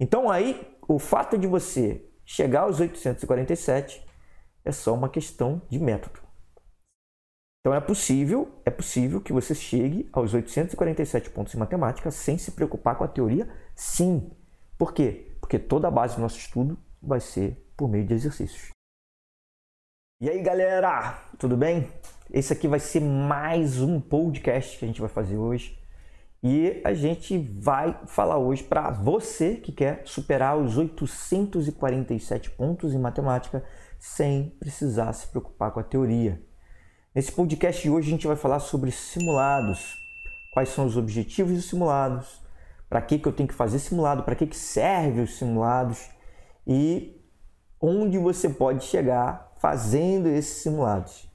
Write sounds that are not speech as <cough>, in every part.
Então aí, o fato de você chegar aos 847 é só uma questão de método. Então é possível, é possível que você chegue aos 847 pontos em matemática sem se preocupar com a teoria, sim. Por quê? Porque toda a base do nosso estudo vai ser por meio de exercícios. E aí, galera, tudo bem? Esse aqui vai ser mais um podcast que a gente vai fazer hoje. E a gente vai falar hoje para você que quer superar os 847 pontos em matemática sem precisar se preocupar com a teoria. Nesse podcast de hoje a gente vai falar sobre simulados. Quais são os objetivos dos simulados? Para que, que eu tenho que fazer simulado? Para que, que serve os simulados? E onde você pode chegar fazendo esses simulados.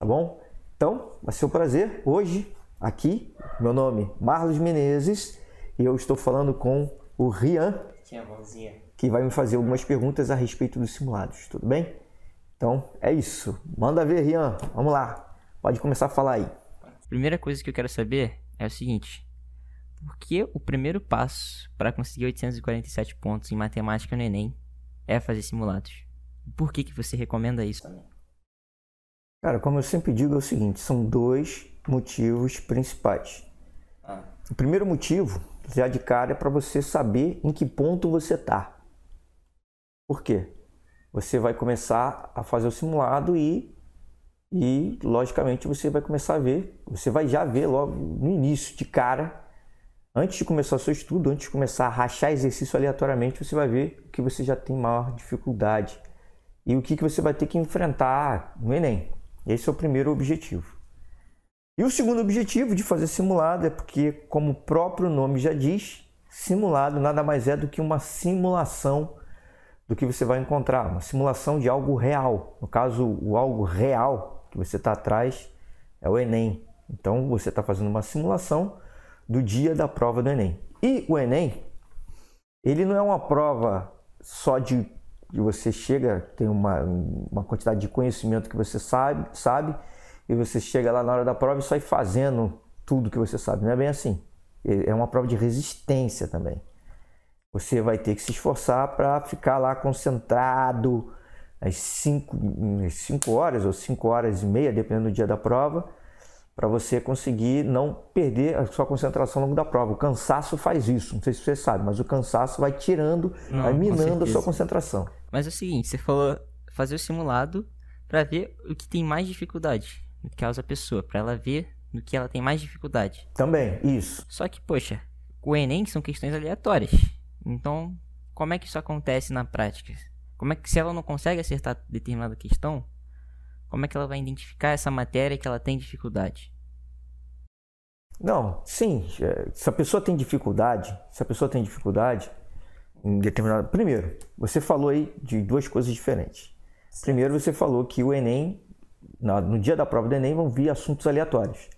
Tá bom? Então, vai ser um prazer hoje aqui. Meu nome é Marlos Menezes e eu estou falando com o Rian, que vai me fazer algumas perguntas a respeito dos simulados. Tudo bem? Então é isso. Manda ver, Rian. Vamos lá. Pode começar a falar aí. Primeira coisa que eu quero saber é o seguinte: por que o primeiro passo para conseguir 847 pontos em matemática no Enem é fazer simulados? Por que, que você recomenda isso? Cara, como eu sempre digo, é o seguinte: são dois motivos principais. Ah. O primeiro motivo, já de cara, é para você saber em que ponto você está. Por quê? você vai começar a fazer o simulado e, e logicamente você vai começar a ver, você vai já ver logo no início, de cara, antes de começar o seu estudo, antes de começar a rachar exercício aleatoriamente, você vai ver o que você já tem maior dificuldade e o que, que você vai ter que enfrentar no Enem. Esse é o primeiro objetivo. E o segundo objetivo de fazer simulado é porque, como o próprio nome já diz, simulado nada mais é do que uma simulação do que você vai encontrar, uma simulação de algo real. No caso, o algo real que você está atrás é o Enem. Então você está fazendo uma simulação do dia da prova do Enem. E o Enem, ele não é uma prova só de você chega, tem uma, uma quantidade de conhecimento que você sabe, sabe, e você chega lá na hora da prova e sai fazendo tudo que você sabe. Não é bem assim. É uma prova de resistência também. Você vai ter que se esforçar para ficar lá concentrado às 5 horas ou 5 horas e meia, dependendo do dia da prova, para você conseguir não perder a sua concentração ao longo da prova. O cansaço faz isso, não sei se você sabe, mas o cansaço vai tirando, não, vai minando a sua concentração. Mas é o seguinte, você falou fazer o simulado para ver o que tem mais dificuldade no caso a pessoa, para ela ver no que ela tem mais dificuldade. Também, isso. Só que, poxa, o Enem são questões aleatórias. Então, como é que isso acontece na prática? Como é que se ela não consegue acertar determinada questão, como é que ela vai identificar essa matéria que ela tem dificuldade? Não, sim. É, se a pessoa tem dificuldade, se a pessoa tem dificuldade em determinado. Primeiro, você falou aí de duas coisas diferentes. Primeiro, você falou que o Enem, no dia da prova do Enem, vão vir assuntos aleatórios.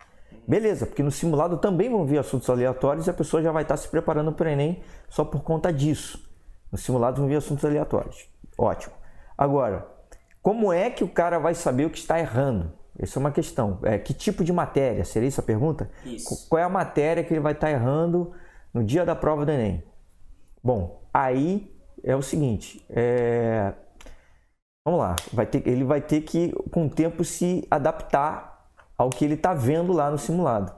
Beleza, porque no simulado também vão vir assuntos aleatórios e a pessoa já vai estar se preparando para o Enem só por conta disso. No simulado vão vir assuntos aleatórios. Ótimo. Agora, como é que o cara vai saber o que está errando? Essa é uma questão. É, que tipo de matéria? Seria isso a pergunta? Isso. Qual é a matéria que ele vai estar errando no dia da prova do Enem? Bom, aí é o seguinte. É... Vamos lá. Vai ter, ele vai ter que, com o tempo, se adaptar ao que ele está vendo lá no simulado.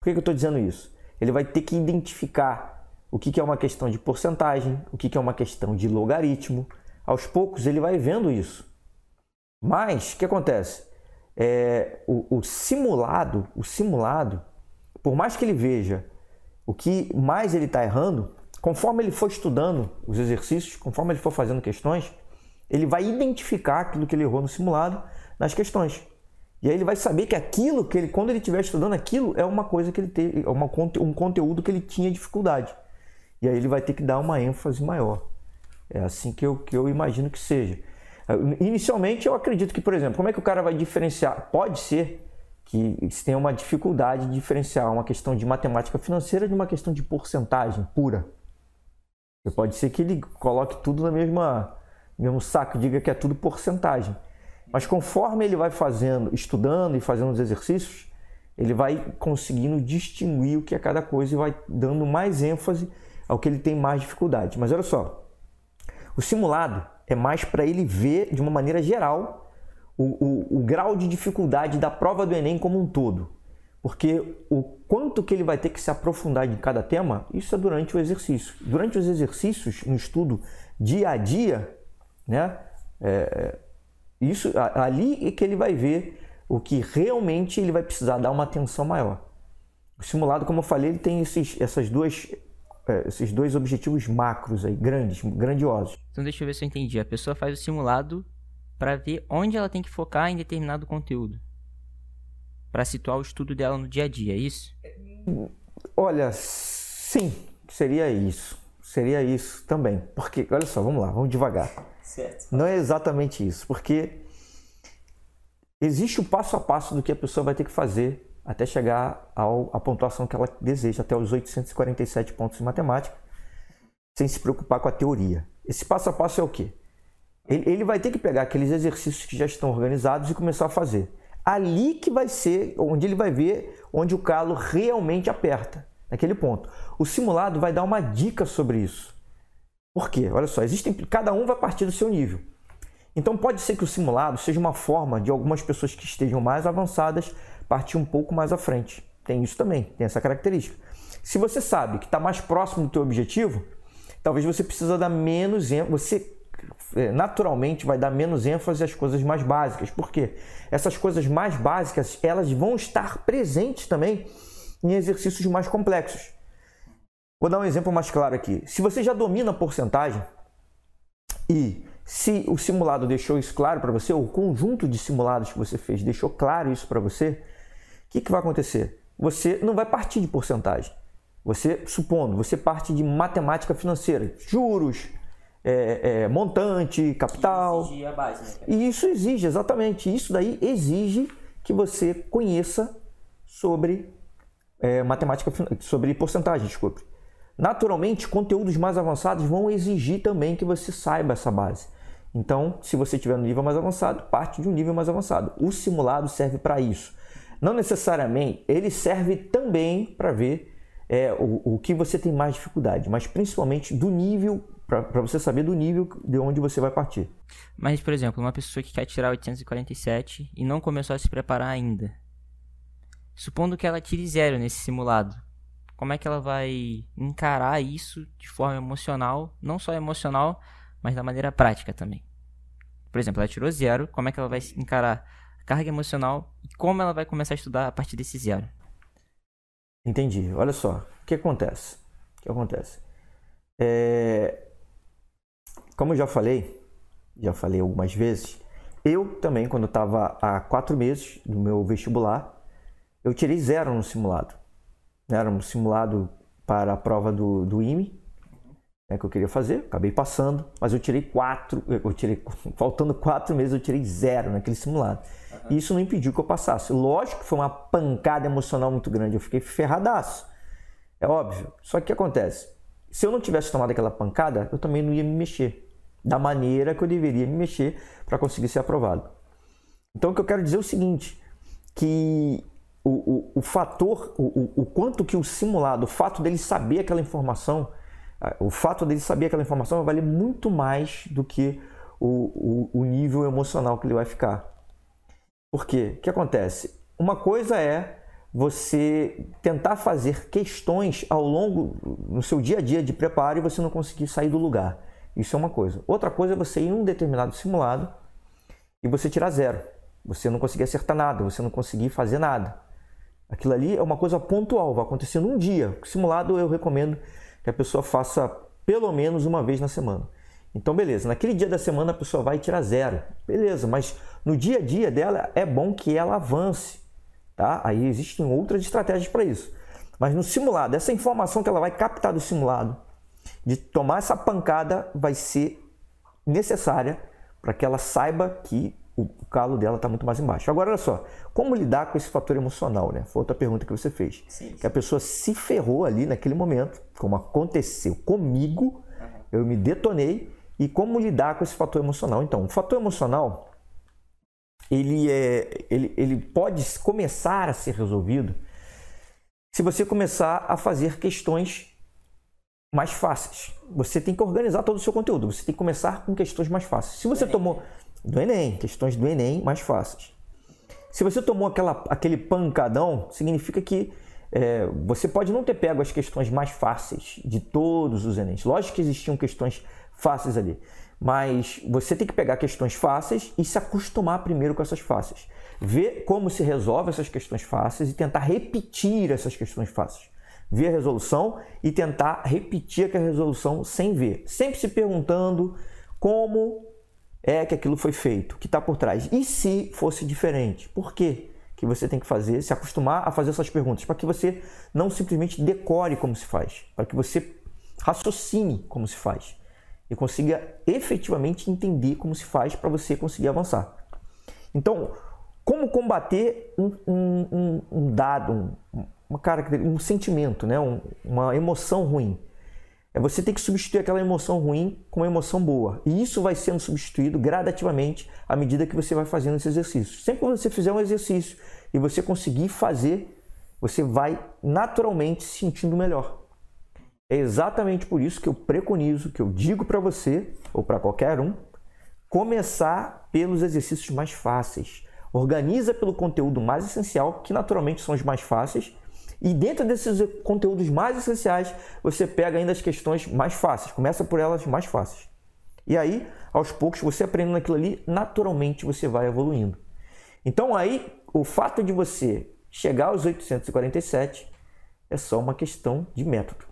Por que, que eu estou dizendo isso? Ele vai ter que identificar o que, que é uma questão de porcentagem, o que, que é uma questão de logaritmo. Aos poucos ele vai vendo isso. Mas o que acontece? É, o, o simulado, o simulado, por mais que ele veja o que mais ele está errando, conforme ele for estudando os exercícios, conforme ele for fazendo questões, ele vai identificar aquilo que ele errou no simulado nas questões. E aí ele vai saber que aquilo que ele, quando ele estiver estudando aquilo, é uma coisa que ele tem, é uma, um conteúdo que ele tinha dificuldade. E aí ele vai ter que dar uma ênfase maior. É assim que eu, que eu imagino que seja. Inicialmente eu acredito que, por exemplo, como é que o cara vai diferenciar? Pode ser que se tenha uma dificuldade de diferenciar uma questão de matemática financeira de uma questão de porcentagem pura. Pode ser que ele coloque tudo na mesma mesmo saco, diga que é tudo porcentagem. Mas conforme ele vai fazendo, estudando e fazendo os exercícios, ele vai conseguindo distinguir o que é cada coisa e vai dando mais ênfase ao que ele tem mais dificuldade. Mas olha só, o simulado é mais para ele ver de uma maneira geral o, o, o grau de dificuldade da prova do Enem como um todo. Porque o quanto que ele vai ter que se aprofundar em cada tema, isso é durante o exercício. Durante os exercícios, no estudo dia a dia, né? É, isso ali é que ele vai ver o que realmente ele vai precisar dar uma atenção maior. O simulado, como eu falei, ele tem esses, essas duas, é, esses dois objetivos macros aí, grandes, grandiosos. Então deixa eu ver se eu entendi. A pessoa faz o simulado para ver onde ela tem que focar em determinado conteúdo. Para situar o estudo dela no dia a dia, é isso? Olha, sim, seria isso. Seria isso também. Porque, olha só, vamos lá, vamos devagar. Certo. Não é exatamente isso, porque existe o passo a passo do que a pessoa vai ter que fazer até chegar ao, à pontuação que ela deseja, até os 847 pontos em matemática, sem se preocupar com a teoria. Esse passo a passo é o quê? Ele, ele vai ter que pegar aqueles exercícios que já estão organizados e começar a fazer. Ali que vai ser onde ele vai ver onde o calo realmente aperta, naquele ponto. O simulado vai dar uma dica sobre isso. Por quê? Olha só, existem, cada um vai partir do seu nível. Então pode ser que o simulado seja uma forma de algumas pessoas que estejam mais avançadas partir um pouco mais à frente. Tem isso também, tem essa característica. Se você sabe que está mais próximo do teu objetivo, talvez você precisa dar menos você é, naturalmente vai dar menos ênfase às coisas mais básicas. Por quê? Essas coisas mais básicas, elas vão estar presentes também em exercícios mais complexos. Vou dar um exemplo mais claro aqui. Se você já domina a porcentagem e se o simulado deixou isso claro para você, ou o conjunto de simulados que você fez deixou claro isso para você, o que, que vai acontecer? Você não vai partir de porcentagem. Você, supondo, você parte de matemática financeira, juros, é, é, montante, capital. Que a base, né? E isso exige, exatamente. Isso daí exige que você conheça sobre é, matemática, sobre porcentagem, desculpe. Naturalmente, conteúdos mais avançados vão exigir também que você saiba essa base. Então, se você estiver no nível mais avançado, parte de um nível mais avançado. O simulado serve para isso. Não necessariamente, ele serve também para ver é, o, o que você tem mais dificuldade, mas principalmente do nível para você saber do nível de onde você vai partir. Mas, por exemplo, uma pessoa que quer tirar 847 e não começou a se preparar ainda. Supondo que ela tire zero nesse simulado, como é que ela vai encarar isso de forma emocional, não só emocional, mas da maneira prática também? Por exemplo, ela tirou zero, como é que ela vai encarar a carga emocional e como ela vai começar a estudar a partir desse zero? Entendi. Olha só, o que acontece? O que acontece? É, como eu já falei, já falei algumas vezes, eu também, quando estava há quatro meses no meu vestibular, eu tirei zero no simulado. Era um simulado para a prova do, do IME, né, que eu queria fazer, acabei passando, mas eu tirei quatro, eu tirei, <laughs> faltando quatro meses, eu tirei zero naquele simulado. E isso não impediu que eu passasse. Lógico que foi uma pancada emocional muito grande, eu fiquei ferradaço. É óbvio. Só que o que acontece? Se eu não tivesse tomado aquela pancada, eu também não ia me mexer da maneira que eu deveria me mexer para conseguir ser aprovado. Então, o que eu quero dizer é o seguinte, que o, o, o fator, o, o, quanto que o simulado, o fato dele saber aquela informação, o fato dele saber aquela informação vai valer muito mais do que o, o, nível emocional que ele vai ficar. Por quê? O que acontece? Uma coisa é você tentar fazer questões ao longo no seu dia a dia de preparo e você não conseguir sair do lugar. Isso é uma coisa. Outra coisa é você ir em um determinado simulado e você tirar zero. Você não conseguir acertar nada, você não conseguir fazer nada. Aquilo ali é uma coisa pontual, vai acontecer num dia. Simulado eu recomendo que a pessoa faça pelo menos uma vez na semana. Então, beleza, naquele dia da semana a pessoa vai tirar zero. Beleza, mas no dia a dia dela é bom que ela avance. Tá? Aí existem outras estratégias para isso. Mas no simulado, essa informação que ela vai captar do simulado, de tomar essa pancada vai ser necessária para que ela saiba que o calo dela está muito mais embaixo. Agora, olha só, como lidar com esse fator emocional, né? Foi outra pergunta que você fez. Sim. Que a pessoa se ferrou ali naquele momento, como aconteceu comigo, uhum. eu me detonei, e como lidar com esse fator emocional. Então, o fator emocional, ele, é, ele, ele pode começar a ser resolvido se você começar a fazer questões mais fáceis. Você tem que organizar todo o seu conteúdo. Você tem que começar com questões mais fáceis. Se você tomou do Enem, questões do Enem mais fáceis. Se você tomou aquela, aquele pancadão, significa que é, você pode não ter pego as questões mais fáceis de todos os Enems. Lógico que existiam questões fáceis ali, mas você tem que pegar questões fáceis e se acostumar primeiro com essas fáceis. Ver como se resolve essas questões fáceis e tentar repetir essas questões fáceis ver a resolução e tentar repetir aquela resolução sem ver. Sempre se perguntando como é que aquilo foi feito, que está por trás. E se fosse diferente? Por quê? Que você tem que fazer, se acostumar a fazer essas perguntas, para que você não simplesmente decore como se faz, para que você raciocine como se faz e consiga efetivamente entender como se faz para você conseguir avançar. Então, como combater um, um, um dado, um, uma característica, um sentimento, né? Um, uma emoção ruim. É você tem que substituir aquela emoção ruim com uma emoção boa. E isso vai sendo substituído gradativamente à medida que você vai fazendo esse exercício. Sempre que você fizer um exercício e você conseguir fazer, você vai naturalmente se sentindo melhor. É exatamente por isso que eu preconizo, que eu digo para você, ou para qualquer um, começar pelos exercícios mais fáceis. Organiza pelo conteúdo mais essencial, que naturalmente são os mais fáceis, e dentro desses conteúdos mais essenciais, você pega ainda as questões mais fáceis, começa por elas mais fáceis. E aí, aos poucos, você aprendendo aquilo ali, naturalmente você vai evoluindo. Então aí, o fato de você chegar aos 847 é só uma questão de método.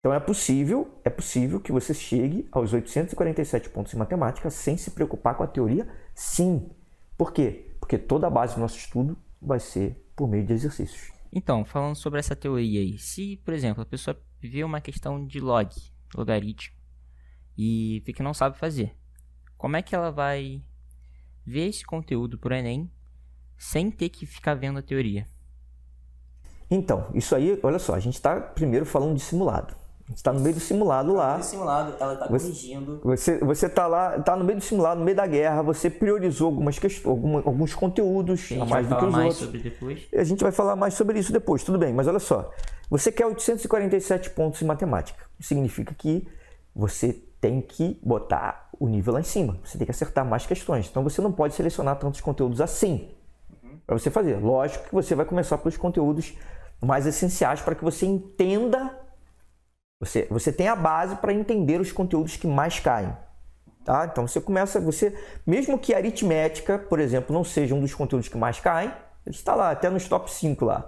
Então é possível, é possível que você chegue aos 847 pontos em matemática sem se preocupar com a teoria? Sim. Por quê? Porque toda a base do nosso estudo vai ser por meio de exercícios. Então, falando sobre essa teoria aí, se, por exemplo, a pessoa vê uma questão de log, logaritmo, e vê que não sabe fazer, como é que ela vai ver esse conteúdo para o Enem sem ter que ficar vendo a teoria? Então, isso aí, olha só, a gente está primeiro falando de simulado está no meio do simulado lá. No meio do simulado, ela está corrigindo. Você você está lá, está no meio do simulado, no meio da guerra. Você priorizou algumas questões, alguns conteúdos a, a mais do que os mais outros. Sobre depois. A gente vai falar mais sobre isso depois. Tudo bem, mas olha só. Você quer 847 pontos em matemática. Significa que você tem que botar o nível lá em cima. Você tem que acertar mais questões. Então você não pode selecionar tantos conteúdos assim uhum. para você fazer. Lógico que você vai começar pelos conteúdos mais essenciais para que você entenda você, você tem a base para entender os conteúdos que mais caem. Tá? Então você começa, você, mesmo que a aritmética, por exemplo, não seja um dos conteúdos que mais caem, ele está lá, até nos top 5 lá.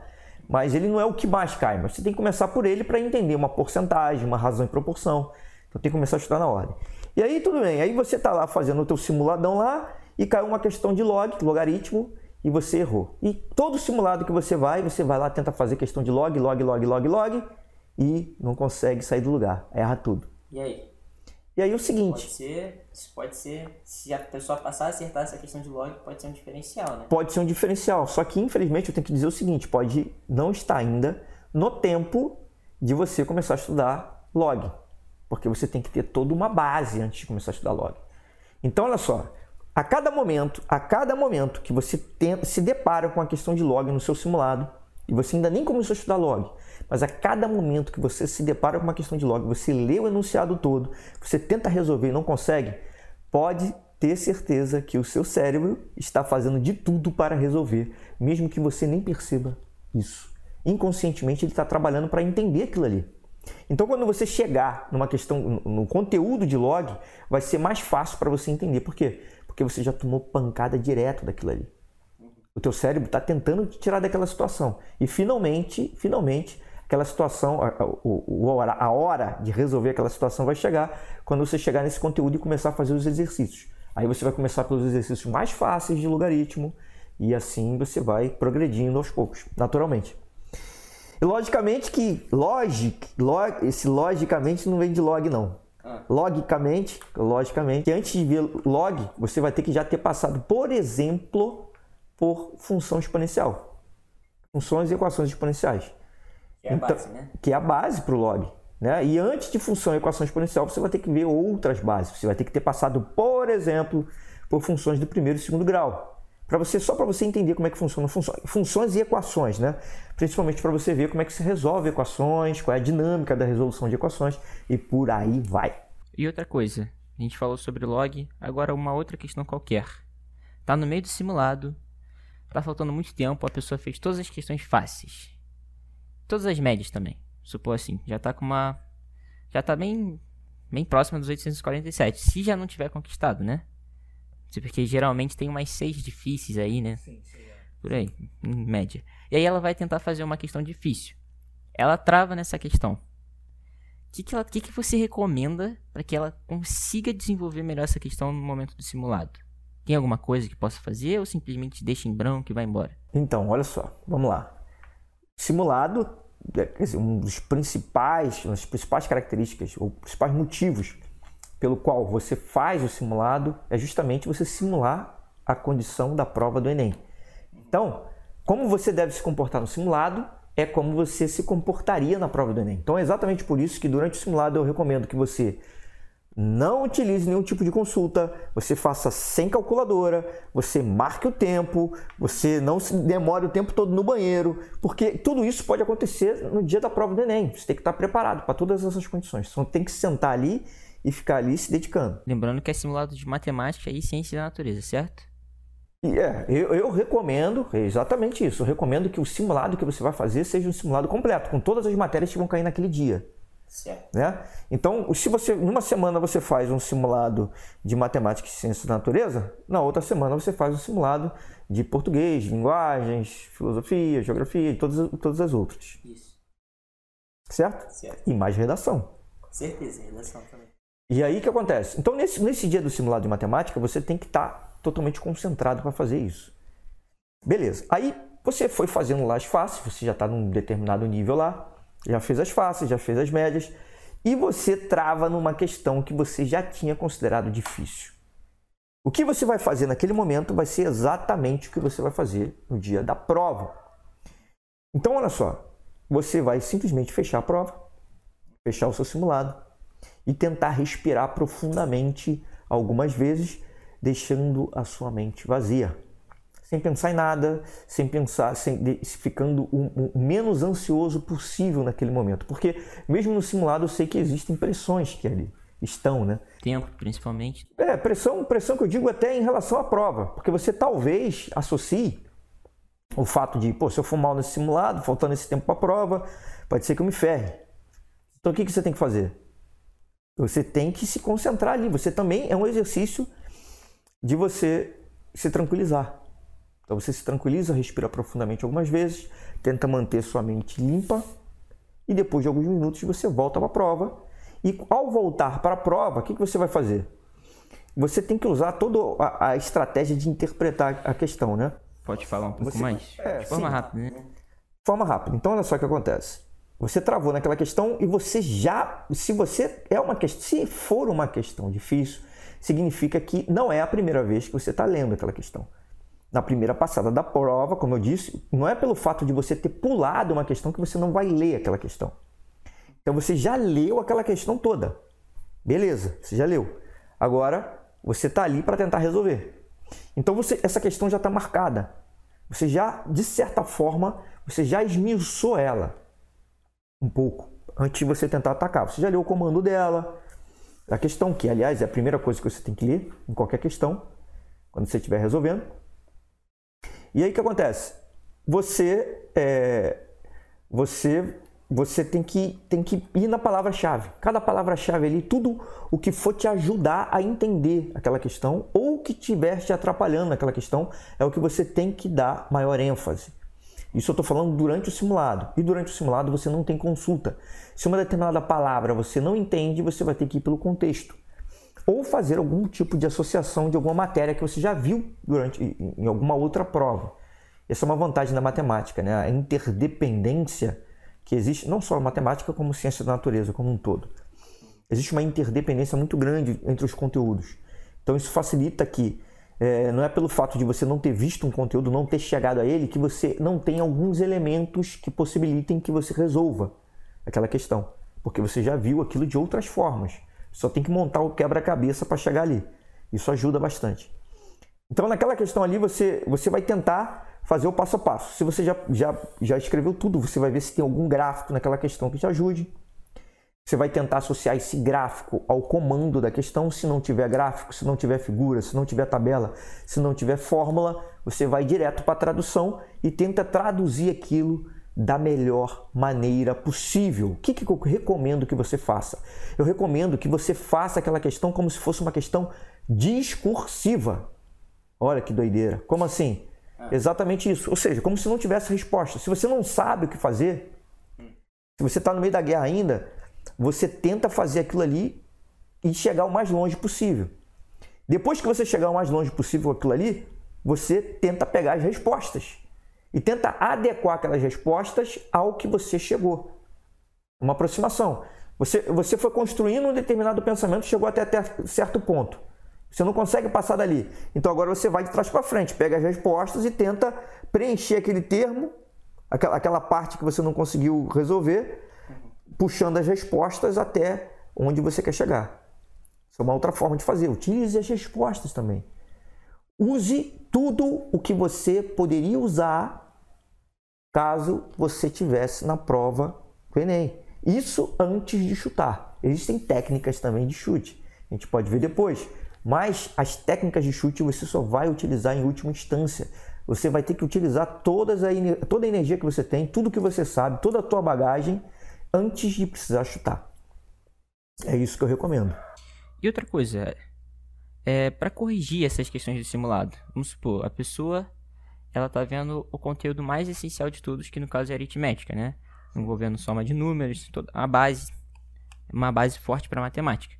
Mas ele não é o que mais cai, mas você tem que começar por ele para entender uma porcentagem, uma razão e proporção. Então tem que começar a estudar na ordem. E aí tudo bem, aí você está lá fazendo o teu simuladão lá e caiu uma questão de log, logaritmo, e você errou. E todo simulado que você vai, você vai lá tentar fazer questão de log, log, log, log, log, e não consegue sair do lugar, erra tudo. E aí? E aí o seguinte. Pode ser, pode ser, se a pessoa passar a acertar essa questão de log, pode ser um diferencial, né? Pode ser um diferencial. Só que infelizmente eu tenho que dizer o seguinte: pode não estar ainda no tempo de você começar a estudar log. Porque você tem que ter toda uma base antes de começar a estudar log. Então, olha só, a cada momento, a cada momento que você tenta, se depara com a questão de log no seu simulado, e você ainda nem começou a estudar log, mas a cada momento que você se depara com uma questão de log, você lê o enunciado todo, você tenta resolver e não consegue, pode ter certeza que o seu cérebro está fazendo de tudo para resolver, mesmo que você nem perceba isso. Inconscientemente ele está trabalhando para entender aquilo ali. Então, quando você chegar numa questão, no conteúdo de log, vai ser mais fácil para você entender. Por quê? Porque você já tomou pancada direto daquilo ali. O teu cérebro está tentando te tirar daquela situação. E finalmente, finalmente, aquela situação, a, a, a hora de resolver aquela situação vai chegar quando você chegar nesse conteúdo e começar a fazer os exercícios. Aí você vai começar pelos exercícios mais fáceis de logaritmo e assim você vai progredindo aos poucos, naturalmente. E logicamente que logic, log, esse logicamente não vem de log não. Ah. Logicamente, logicamente, antes de ver log, você vai ter que já ter passado, por exemplo, por função exponencial. Funções e equações exponenciais. Que é a então, base, né? Que é a base para o log. Né? E antes de função e equação exponencial, você vai ter que ver outras bases. Você vai ter que ter passado, por exemplo, por funções do primeiro e segundo grau. para você só para você entender como é que funciona funções e equações, né? Principalmente para você ver como é que se resolve equações, qual é a dinâmica da resolução de equações e por aí vai. E outra coisa, a gente falou sobre log, agora uma outra questão qualquer. Tá no meio do simulado, tá faltando muito tempo, a pessoa fez todas as questões fáceis. Todas as médias também. Supor assim, já tá com uma já tá bem bem próxima dos 847, se já não tiver conquistado, né? Porque geralmente tem umas seis difíceis aí, né? Sim, sim, é. Por aí, em média. E aí ela vai tentar fazer uma questão difícil. Ela trava nessa questão. O que, que, ela, que, que você recomenda para que ela consiga desenvolver melhor essa questão no momento do simulado? Tem alguma coisa que possa fazer ou simplesmente deixa em branco e vai embora? Então, olha só, vamos lá. Simulado, é, quer dizer, um dos principais, uma das principais características, ou principais motivos pelo qual você faz o simulado é justamente você simular a condição da prova do Enem. Então, como você deve se comportar no simulado é como você se comportaria na prova do Enem. Então, é exatamente por isso que durante o simulado eu recomendo que você não utilize nenhum tipo de consulta, você faça sem calculadora, você marque o tempo, você não se demore o tempo todo no banheiro, porque tudo isso pode acontecer no dia da prova do Enem. Você tem que estar preparado para todas essas condições. Você tem que sentar ali e ficar ali se dedicando. Lembrando que é simulado de matemática e ciência da natureza, certo? E é, eu, eu recomendo, é exatamente isso, eu recomendo que o simulado que você vai fazer seja um simulado completo, com todas as matérias que vão cair naquele dia. Certo. Né? Então, se você numa semana você faz um simulado de matemática e ciência da natureza, na outra semana você faz um simulado de português, linguagens, filosofia, geografia e todas, todas as outras. Isso. Certo? certo? E mais redação. Com certeza, redação também. E aí o que acontece? Então, nesse, nesse dia do simulado de matemática, você tem que estar tá totalmente concentrado para fazer isso. Beleza. Aí você foi fazendo lá as faces, você já está num determinado nível lá, já fez as faces, já fez as médias, e você trava numa questão que você já tinha considerado difícil. O que você vai fazer naquele momento vai ser exatamente o que você vai fazer no dia da prova. Então, olha só, você vai simplesmente fechar a prova, fechar o seu simulado, e tentar respirar profundamente algumas vezes, deixando a sua mente vazia. Sem pensar em nada, sem pensar, sem, ficando o, o menos ansioso possível naquele momento. Porque mesmo no simulado eu sei que existem pressões que ali estão, né? Tempo, principalmente. É, pressão, pressão que eu digo até em relação à prova. Porque você talvez associe o fato de, pô, se eu for mal nesse simulado, faltando esse tempo para a prova, pode ser que eu me ferre. Então o que, que você tem que fazer? Você tem que se concentrar ali. Você também é um exercício de você se tranquilizar. Então você se tranquiliza, respira profundamente algumas vezes, tenta manter sua mente limpa e depois de alguns minutos você volta para a prova. E ao voltar para a prova, o que, que você vai fazer? Você tem que usar toda a, a estratégia de interpretar a questão, né? Pode falar um pouco você, mais? É, de forma sim. rápida, né? Forma rápida. Então olha só o que acontece. Você travou naquela questão e você já, se você é uma questão, se for uma questão difícil, significa que não é a primeira vez que você está lendo aquela questão. Na primeira passada da prova, como eu disse, não é pelo fato de você ter pulado uma questão que você não vai ler aquela questão. Então você já leu aquela questão toda. Beleza, você já leu. Agora você está ali para tentar resolver. Então você, essa questão já está marcada. Você já, de certa forma, você já esmiuçou ela um pouco antes de você tentar atacar. Você já leu o comando dela, a questão, que aliás é a primeira coisa que você tem que ler em qualquer questão, quando você estiver resolvendo. E aí o que acontece? Você, é, você, você tem que, tem que ir na palavra-chave. Cada palavra-chave ali, tudo o que for te ajudar a entender aquela questão ou o que estiver te atrapalhando naquela questão é o que você tem que dar maior ênfase. Isso eu estou falando durante o simulado. E durante o simulado você não tem consulta. Se uma determinada palavra você não entende, você vai ter que ir pelo contexto. Ou fazer algum tipo de associação de alguma matéria que você já viu durante em alguma outra prova. Essa é uma vantagem da matemática, né? A interdependência que existe, não só na matemática, como ciência da natureza como um todo. Existe uma interdependência muito grande entre os conteúdos. Então isso facilita que é, não é pelo fato de você não ter visto um conteúdo, não ter chegado a ele, que você não tem alguns elementos que possibilitem que você resolva aquela questão. Porque você já viu aquilo de outras formas. Só tem que montar o quebra-cabeça para chegar ali. Isso ajuda bastante. Então, naquela questão ali, você, você vai tentar fazer o passo a passo. Se você já, já, já escreveu tudo, você vai ver se tem algum gráfico naquela questão que te ajude. Você vai tentar associar esse gráfico ao comando da questão. Se não tiver gráfico, se não tiver figura, se não tiver tabela, se não tiver fórmula, você vai direto para a tradução e tenta traduzir aquilo da melhor maneira possível. O que, que eu recomendo que você faça? Eu recomendo que você faça aquela questão como se fosse uma questão discursiva. Olha que doideira. Como assim? É. Exatamente isso. Ou seja, como se não tivesse resposta. Se você não sabe o que fazer, se você está no meio da guerra ainda, você tenta fazer aquilo ali e chegar o mais longe possível. Depois que você chegar o mais longe possível com aquilo ali, você tenta pegar as respostas e tenta adequar aquelas respostas ao que você chegou. Uma aproximação. Você, você foi construindo um determinado pensamento, chegou até, até certo ponto. Você não consegue passar dali. Então agora você vai de trás para frente, pega as respostas e tenta preencher aquele termo, aquela, aquela parte que você não conseguiu resolver, puxando as respostas até onde você quer chegar. Isso é uma outra forma de fazer. Utilize as respostas também. Use tudo o que você poderia usar caso você tivesse na prova do Enem. Isso antes de chutar. Existem técnicas também de chute. A gente pode ver depois. Mas as técnicas de chute você só vai utilizar em última instância. Você vai ter que utilizar todas a, toda a energia que você tem, tudo que você sabe, toda a tua bagagem antes de precisar chutar. É isso que eu recomendo. E outra coisa, é, para corrigir essas questões do simulado, vamos supor, a pessoa ela tá vendo o conteúdo mais essencial de todos, que no caso é aritmética, né? Envolvendo soma de números, toda a base, uma base forte para matemática.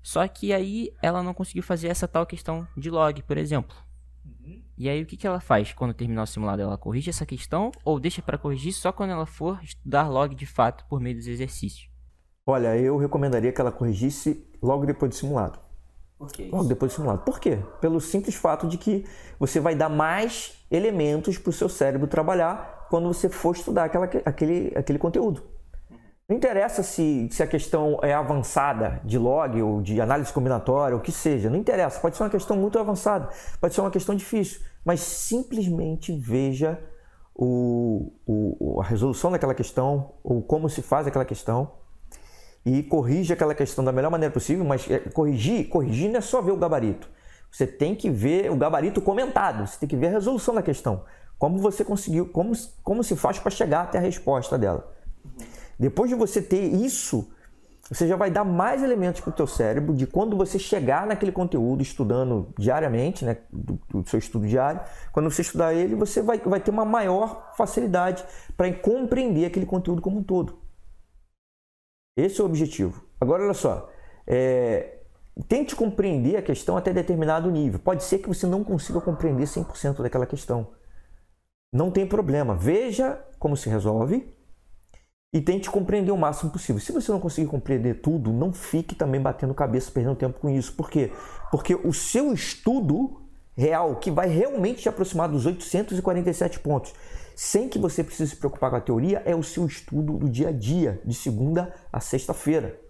Só que aí ela não conseguiu fazer essa tal questão de log, por exemplo. Uhum. E aí o que, que ela faz quando terminar o simulado? Ela corrige essa questão ou deixa para corrigir só quando ela for estudar log de fato por meio dos exercícios? Olha, eu recomendaria que ela corrigisse logo depois do simulado. Por que Logo depois do simulado. Por quê? Pelo simples fato de que você vai dar mais elementos para o seu cérebro trabalhar quando você for estudar aquela, aquele, aquele conteúdo. Não interessa se, se a questão é avançada de log ou de análise combinatória, o que seja, não interessa. Pode ser uma questão muito avançada, pode ser uma questão difícil, mas simplesmente veja o, o, a resolução daquela questão, ou como se faz aquela questão, e corrija aquela questão da melhor maneira possível. Mas é, corrigir, corrigir não é só ver o gabarito. Você tem que ver o gabarito comentado, você tem que ver a resolução da questão. Como você conseguiu, como, como se faz para chegar até a resposta dela. Depois de você ter isso, você já vai dar mais elementos para o teu cérebro de quando você chegar naquele conteúdo estudando diariamente, né, do, do, seu estudo diário, quando você estudar ele, você vai, vai ter uma maior facilidade para compreender aquele conteúdo como um todo. Esse é o objetivo. Agora, olha só, é, tente compreender a questão até determinado nível. Pode ser que você não consiga compreender 100% daquela questão. Não tem problema. Veja como se resolve e tente compreender o máximo possível. Se você não conseguir compreender tudo, não fique também batendo cabeça, perdendo tempo com isso. Por quê? Porque o seu estudo real, que vai realmente te aproximar dos 847 pontos, sem que você precise se preocupar com a teoria, é o seu estudo do dia a dia, de segunda a sexta-feira.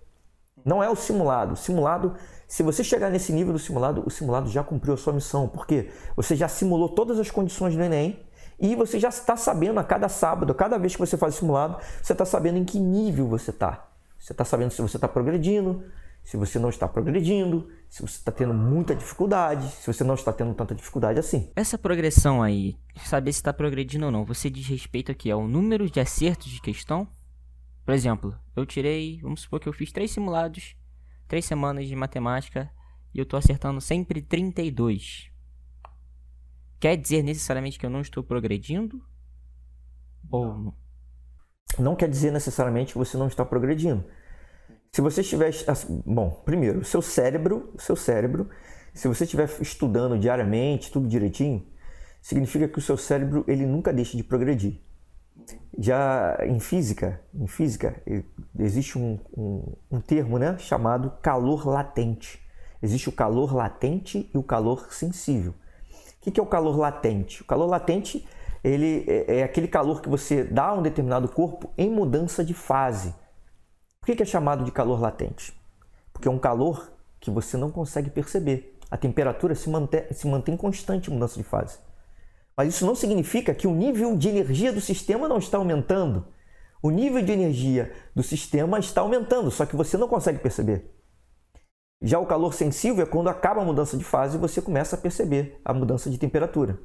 Não é o simulado. Simulado, se você chegar nesse nível do simulado, o simulado já cumpriu a sua missão. Por quê? Você já simulou todas as condições do Enem, e você já está sabendo a cada sábado, a cada vez que você faz o simulado, você está sabendo em que nível você está. Você está sabendo se você está progredindo, se você não está progredindo, se você está tendo muita dificuldade, se você não está tendo tanta dificuldade assim. Essa progressão aí, saber se está progredindo ou não, você diz respeito aqui ao número de acertos de questão? Por exemplo, eu tirei, vamos supor que eu fiz três simulados, três semanas de matemática, e eu estou acertando sempre 32 quer dizer necessariamente que eu não estou progredindo? Ou não? Não quer dizer necessariamente que você não está progredindo. Se você estiver, bom, primeiro, seu cérebro, seu cérebro, se você estiver estudando diariamente, tudo direitinho, significa que o seu cérebro ele nunca deixa de progredir. Já em física, em física existe um, um, um termo, né, chamado calor latente. Existe o calor latente e o calor sensível. O que é o calor latente? O calor latente ele é, é aquele calor que você dá a um determinado corpo em mudança de fase. Por que é chamado de calor latente? Porque é um calor que você não consegue perceber. a temperatura se mantém, se mantém constante em mudança de fase. Mas isso não significa que o nível de energia do sistema não está aumentando. O nível de energia do sistema está aumentando, só que você não consegue perceber. Já o calor sensível é quando acaba a mudança de fase e você começa a perceber a mudança de temperatura.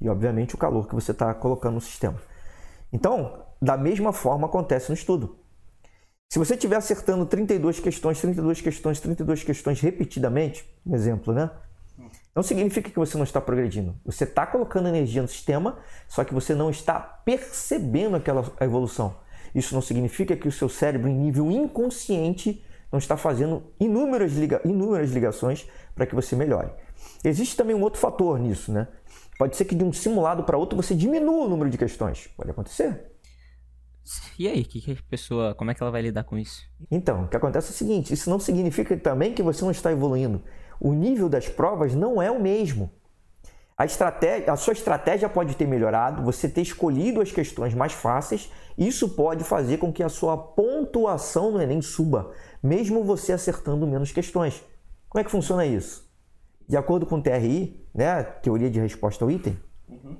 E, obviamente, o calor que você está colocando no sistema. Então, da mesma forma acontece no estudo. Se você estiver acertando 32 questões, 32 questões, 32 questões repetidamente, um exemplo, né? Não significa que você não está progredindo. Você está colocando energia no sistema, só que você não está percebendo aquela evolução. Isso não significa que o seu cérebro, em nível inconsciente, não está fazendo inúmeras, liga inúmeras ligações para que você melhore. Existe também um outro fator nisso, né? Pode ser que de um simulado para outro você diminua o número de questões. Pode acontecer. E aí, que, que a pessoa, como é que ela vai lidar com isso? Então, o que acontece é o seguinte: isso não significa também que você não está evoluindo. O nível das provas não é o mesmo. A, estratégia, a sua estratégia pode ter melhorado, você ter escolhido as questões mais fáceis, isso pode fazer com que a sua pontuação no Enem suba, mesmo você acertando menos questões. Como é que funciona isso? De acordo com o TRI, né, Teoria de Resposta ao Item, uhum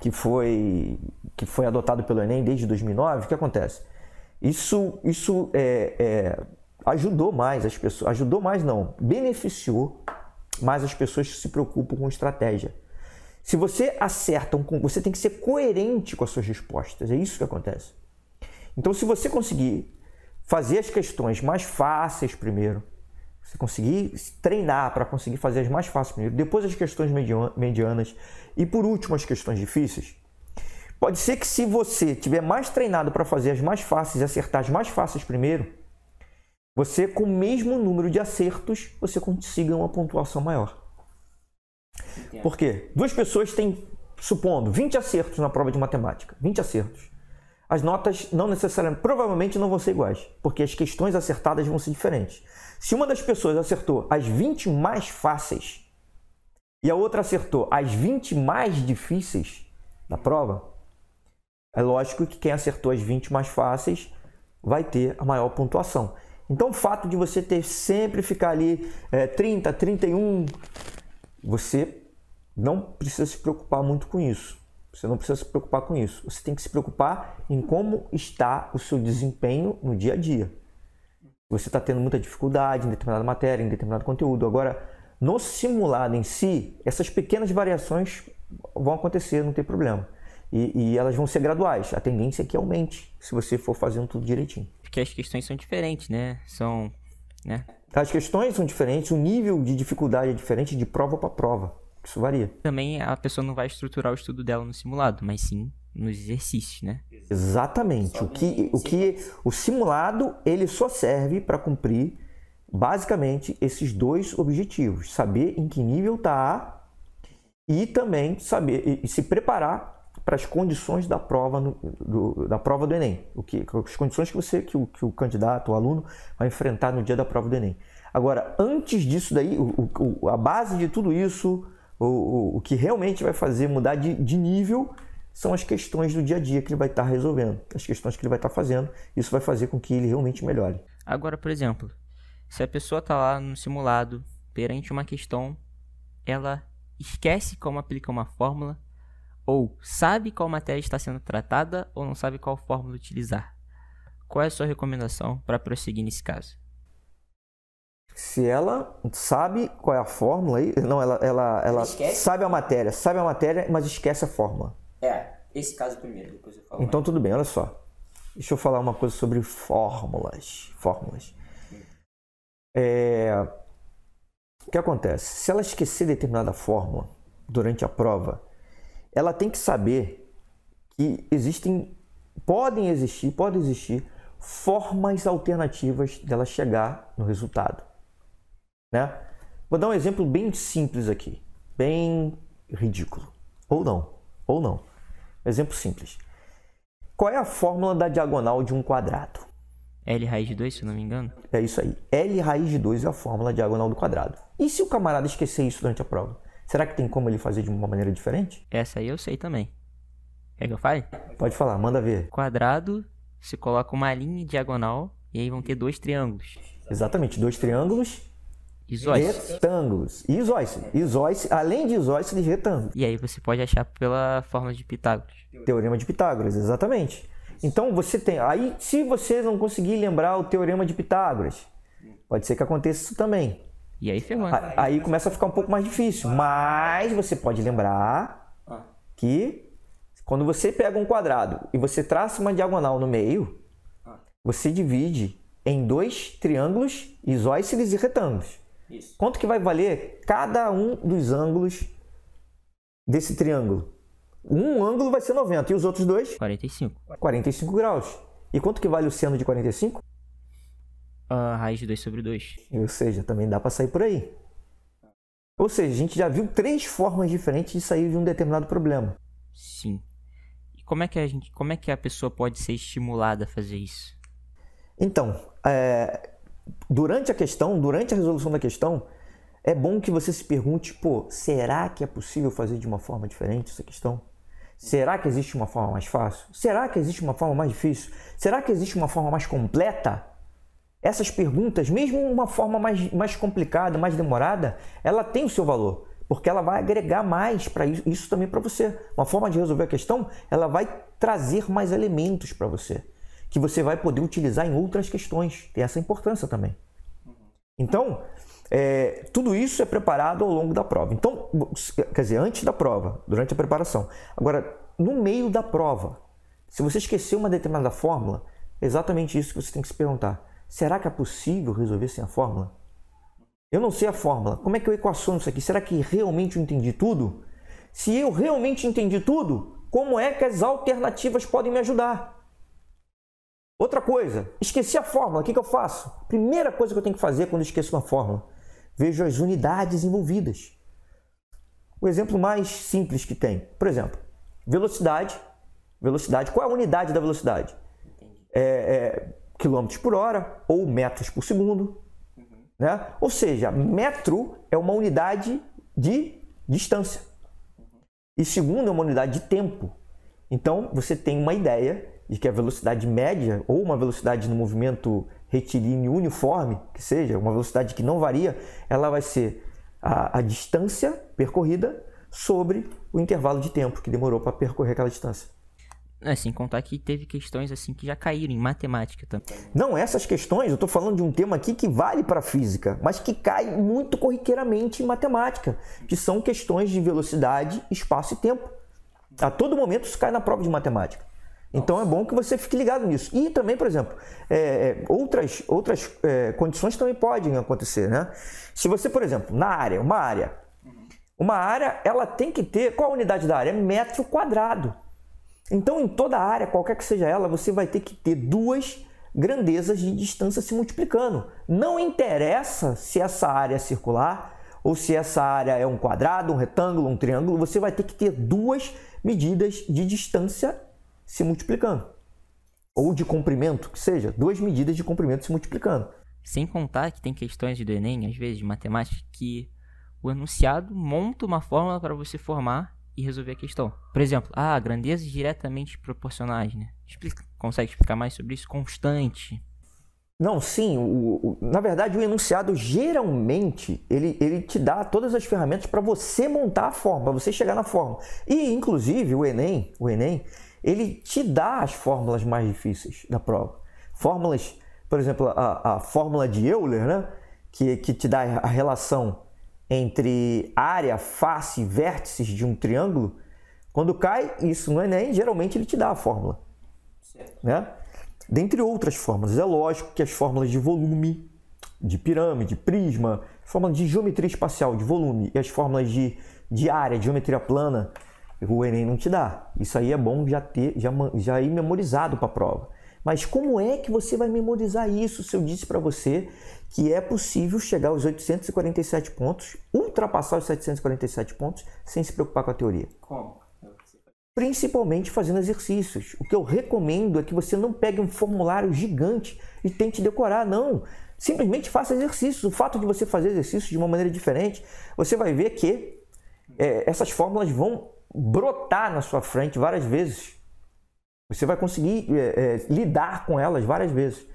que foi, que foi adotado pelo Enem desde 2009, o que acontece? Isso, isso é, é, ajudou mais as pessoas, ajudou mais não, beneficiou mais as pessoas que se preocupam com estratégia. Se você acerta, um, você tem que ser coerente com as suas respostas, é isso que acontece. Então, se você conseguir fazer as questões mais fáceis primeiro, você conseguir treinar para conseguir fazer as mais fáceis primeiro, depois as questões medianas e por último as questões difíceis. Pode ser que se você tiver mais treinado para fazer as mais fáceis e acertar as mais fáceis primeiro, você com o mesmo número de acertos, você consiga uma pontuação maior. Entendo. Por quê? Duas pessoas têm, supondo, 20 acertos na prova de matemática. 20 acertos. As notas não necessariamente, provavelmente não vão ser iguais, porque as questões acertadas vão ser diferentes. Se uma das pessoas acertou as 20 mais fáceis e a outra acertou as 20 mais difíceis da prova, é lógico que quem acertou as 20 mais fáceis vai ter a maior pontuação. Então, o fato de você ter sempre ficar ali é, 30, 31, você não precisa se preocupar muito com isso. Você não precisa se preocupar com isso. Você tem que se preocupar em como está o seu desempenho no dia a dia você está tendo muita dificuldade em determinada matéria, em determinado conteúdo. Agora, no simulado em si, essas pequenas variações vão acontecer, não tem problema. E, e, elas vão ser graduais. A tendência é que aumente se você for fazendo tudo direitinho. Porque as questões são diferentes, né? São. Né? As questões são diferentes, o nível de dificuldade é diferente de prova para prova. Isso varia. Também a pessoa não vai estruturar o estudo dela no simulado, mas sim nos exercícios, né? Exatamente. o que, o que o simulado ele só serve para cumprir basicamente esses dois objetivos: saber em que nível está e também saber e se preparar para as condições da prova no, do, da prova do Enem, o que as condições que você que o, que o candidato, o aluno vai enfrentar no dia da prova do Enem. Agora, antes disso daí, o, o, a base de tudo isso, o, o, que realmente vai fazer mudar de, de nível são as questões do dia a dia que ele vai estar resolvendo, as questões que ele vai estar fazendo. Isso vai fazer com que ele realmente melhore. Agora, por exemplo, se a pessoa está lá no simulado perante uma questão, ela esquece como aplica uma fórmula, ou sabe qual matéria está sendo tratada, ou não sabe qual fórmula utilizar. Qual é a sua recomendação para prosseguir nesse caso? Se ela sabe qual é a fórmula, não, ela, ela, ela sabe a matéria, sabe a matéria, mas esquece a fórmula. É, esse caso primeiro, depois eu falo. Então mais. tudo bem, olha só. Deixa eu falar uma coisa sobre fórmulas. Fórmulas. É... O que acontece? Se ela esquecer determinada fórmula durante a prova, ela tem que saber que existem, podem existir, podem existir formas alternativas dela chegar no resultado. Né? Vou dar um exemplo bem simples aqui, bem ridículo, ou não, ou não. Exemplo simples. Qual é a fórmula da diagonal de um quadrado? L raiz de 2, se não me engano. É isso aí. L raiz de 2 é a fórmula diagonal do quadrado. E se o camarada esquecer isso durante a prova? Será que tem como ele fazer de uma maneira diferente? Essa aí eu sei também. Quer que eu fale? Pode falar, manda ver. Quadrado, se coloca uma linha diagonal e aí vão ter dois triângulos. Exatamente, dois triângulos Isósceles. retângulos. Isósceles. Isósceles, além de isósceles, retângulos. E aí você pode achar pela fórmula de Pitágoras. Teorema de Pitágoras, exatamente. Então você tem. Aí, se você não conseguir lembrar o teorema de Pitágoras, pode ser que aconteça isso também. E aí ferrou. né? A- Aí começa a ficar um pouco mais difícil. Mas você pode lembrar que quando você pega um quadrado e você traça uma diagonal no meio, você divide em dois triângulos isósceles e retângulos. Quanto que vai valer cada um dos ângulos desse triângulo? Um ângulo vai ser 90 e os outros dois 45. 45 graus. E quanto que vale o seno de 45? A raiz de 2 sobre 2. Ou seja, também dá para sair por aí. Ou seja, a gente já viu três formas diferentes de sair de um determinado problema. Sim. E como é que a gente, como é que a pessoa pode ser estimulada a fazer isso? Então, é, durante a questão, durante a resolução da questão, é bom que você se pergunte, pô, será que é possível fazer de uma forma diferente essa questão? Será que existe uma forma mais fácil? Será que existe uma forma mais difícil? Será que existe uma forma mais completa? Essas perguntas, mesmo uma forma mais, mais complicada, mais demorada, ela tem o seu valor, porque ela vai agregar mais para isso, isso também para você. Uma forma de resolver a questão, ela vai trazer mais elementos para você, que você vai poder utilizar em outras questões. Tem essa importância também. Então, é, tudo isso é preparado ao longo da prova. Então, quer dizer, antes da prova, durante a preparação. Agora, no meio da prova, se você esqueceu uma determinada fórmula, é exatamente isso que você tem que se perguntar. Será que é possível resolver sem a fórmula? Eu não sei a fórmula. Como é que eu equaciono isso aqui? Será que realmente eu entendi tudo? Se eu realmente entendi tudo, como é que as alternativas podem me ajudar? Outra coisa, esqueci a fórmula, o que, que eu faço? Primeira coisa que eu tenho que fazer quando eu esqueço uma fórmula, vejo as unidades envolvidas. O exemplo mais simples que tem, por exemplo, velocidade. Velocidade, qual é a unidade da velocidade? É, é, quilômetros por hora ou metros por segundo. Né? Ou seja, metro é uma unidade de distância. E segundo é uma unidade de tempo. Então você tem uma ideia de que a velocidade média ou uma velocidade no movimento retilíneo uniforme, que seja uma velocidade que não varia, ela vai ser a, a distância percorrida sobre o intervalo de tempo que demorou para percorrer aquela distância. É, sem contar que teve questões assim que já caíram em matemática também. Não, essas questões, eu estou falando de um tema aqui que vale para a física, mas que cai muito corriqueiramente em matemática, que são questões de velocidade, espaço e tempo. A todo momento isso cai na prova de matemática. Então é bom que você fique ligado nisso. E também, por exemplo, é, é, outras, outras é, condições também podem acontecer, né? Se você, por exemplo, na área, uma área, uma área, ela tem que ter, qual a unidade da área? É metro quadrado. Então, em toda a área, qualquer que seja ela, você vai ter que ter duas grandezas de distância se multiplicando. Não interessa se essa área é circular ou se essa área é um quadrado, um retângulo, um triângulo, você vai ter que ter duas medidas de distância se multiplicando. Ou de comprimento, que seja, duas medidas de comprimento se multiplicando. Sem contar que tem questões do Enem, às vezes, de matemática, que o enunciado monta uma fórmula para você formar e resolver a questão. Por exemplo, ah, grandezas diretamente proporcionais, né? Explica, consegue explicar mais sobre isso? Constante. Não, sim. O, o, na verdade, o enunciado geralmente ele, ele te dá todas as ferramentas para você montar a forma, para você chegar na forma. E, inclusive, o Enem, o Enem, ele te dá as fórmulas mais difíceis da prova. Fórmulas, por exemplo, a, a fórmula de Euler, né? que, que te dá a relação entre área, face e vértices de um triângulo. Quando cai isso no Enem, geralmente ele te dá a fórmula. Né? Dentre outras fórmulas. É lógico que as fórmulas de volume, de pirâmide, prisma, fórmulas de geometria espacial, de volume, e as fórmulas de, de área, de geometria plana, o Enem não te dá. Isso aí é bom já ter, já, já ir memorizado para a prova. Mas como é que você vai memorizar isso se eu disse para você que é possível chegar aos 847 pontos, ultrapassar os 747 pontos, sem se preocupar com a teoria? Como? Principalmente fazendo exercícios. O que eu recomendo é que você não pegue um formulário gigante e tente decorar, não. Simplesmente faça exercícios. O fato de você fazer exercícios de uma maneira diferente, você vai ver que é, essas fórmulas vão brotar na sua frente várias vezes. Você vai conseguir é, é, lidar com elas várias vezes.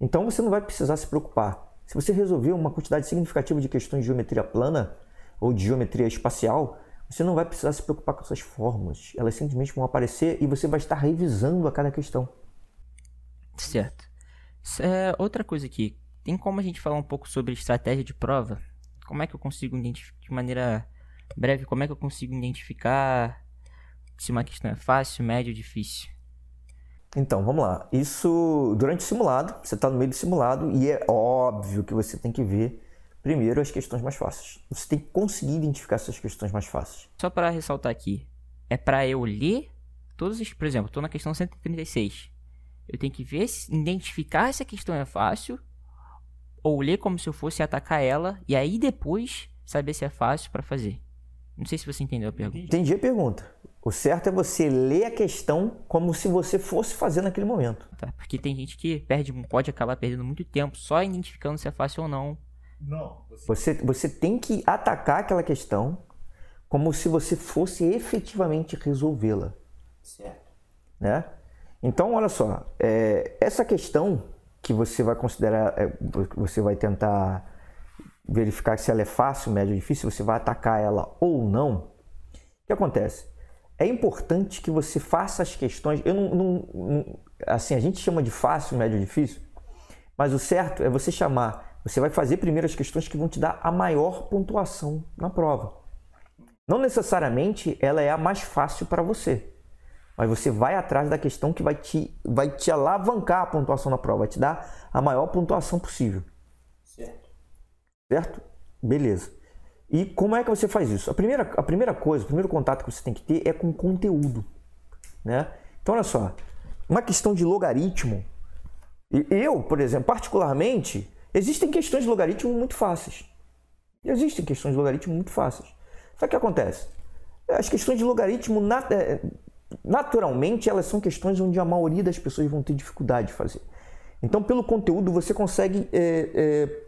Então você não vai precisar se preocupar. Se você resolver uma quantidade significativa de questões de geometria plana ou de geometria espacial, você não vai precisar se preocupar com essas fórmulas. Elas simplesmente vão aparecer e você vai estar revisando a cada questão. Certo. É, outra coisa aqui. Tem como a gente falar um pouco sobre estratégia de prova? Como é que eu consigo de maneira breve, como é que eu consigo identificar se uma questão é fácil, média ou difícil? Então, vamos lá. Isso durante o simulado, você está no meio do simulado e é óbvio que você tem que ver primeiro as questões mais fáceis. Você tem que conseguir identificar essas questões mais fáceis. Só para ressaltar aqui, é para eu ler todos os, por exemplo, estou na questão 136. Eu tenho que ver, identificar se a questão é fácil ou ler como se eu fosse atacar ela e aí depois saber se é fácil para fazer. Não sei se você entendeu a pergunta. Entendi a pergunta. O certo é você ler a questão como se você fosse fazer naquele momento. Tá, porque tem gente que perde, pode acabar perdendo muito tempo só identificando se é fácil ou não. Não. Você, você tem que atacar aquela questão como se você fosse efetivamente resolvê-la. Certo. Né? Então, olha só, é, essa questão que você vai considerar, é, você vai tentar verificar se ela é fácil, média ou difícil, você vai atacar ela ou não. O que acontece? É importante que você faça as questões. Eu não, não, assim, a gente chama de fácil, médio ou difícil, mas o certo é você chamar. Você vai fazer primeiro as questões que vão te dar a maior pontuação na prova. Não necessariamente ela é a mais fácil para você, mas você vai atrás da questão que vai te, vai te alavancar a pontuação na prova, vai te dar a maior pontuação possível. Certo. Beleza. E como é que você faz isso? A primeira, a primeira coisa, o primeiro contato que você tem que ter é com conteúdo. Né? Então, olha só, uma questão de logaritmo. Eu, por exemplo, particularmente, existem questões de logaritmo muito fáceis. Existem questões de logaritmo muito fáceis. Só que acontece? As questões de logaritmo, é, naturalmente, elas são questões onde a maioria das pessoas vão ter dificuldade de fazer. Então, pelo conteúdo, você consegue é, é,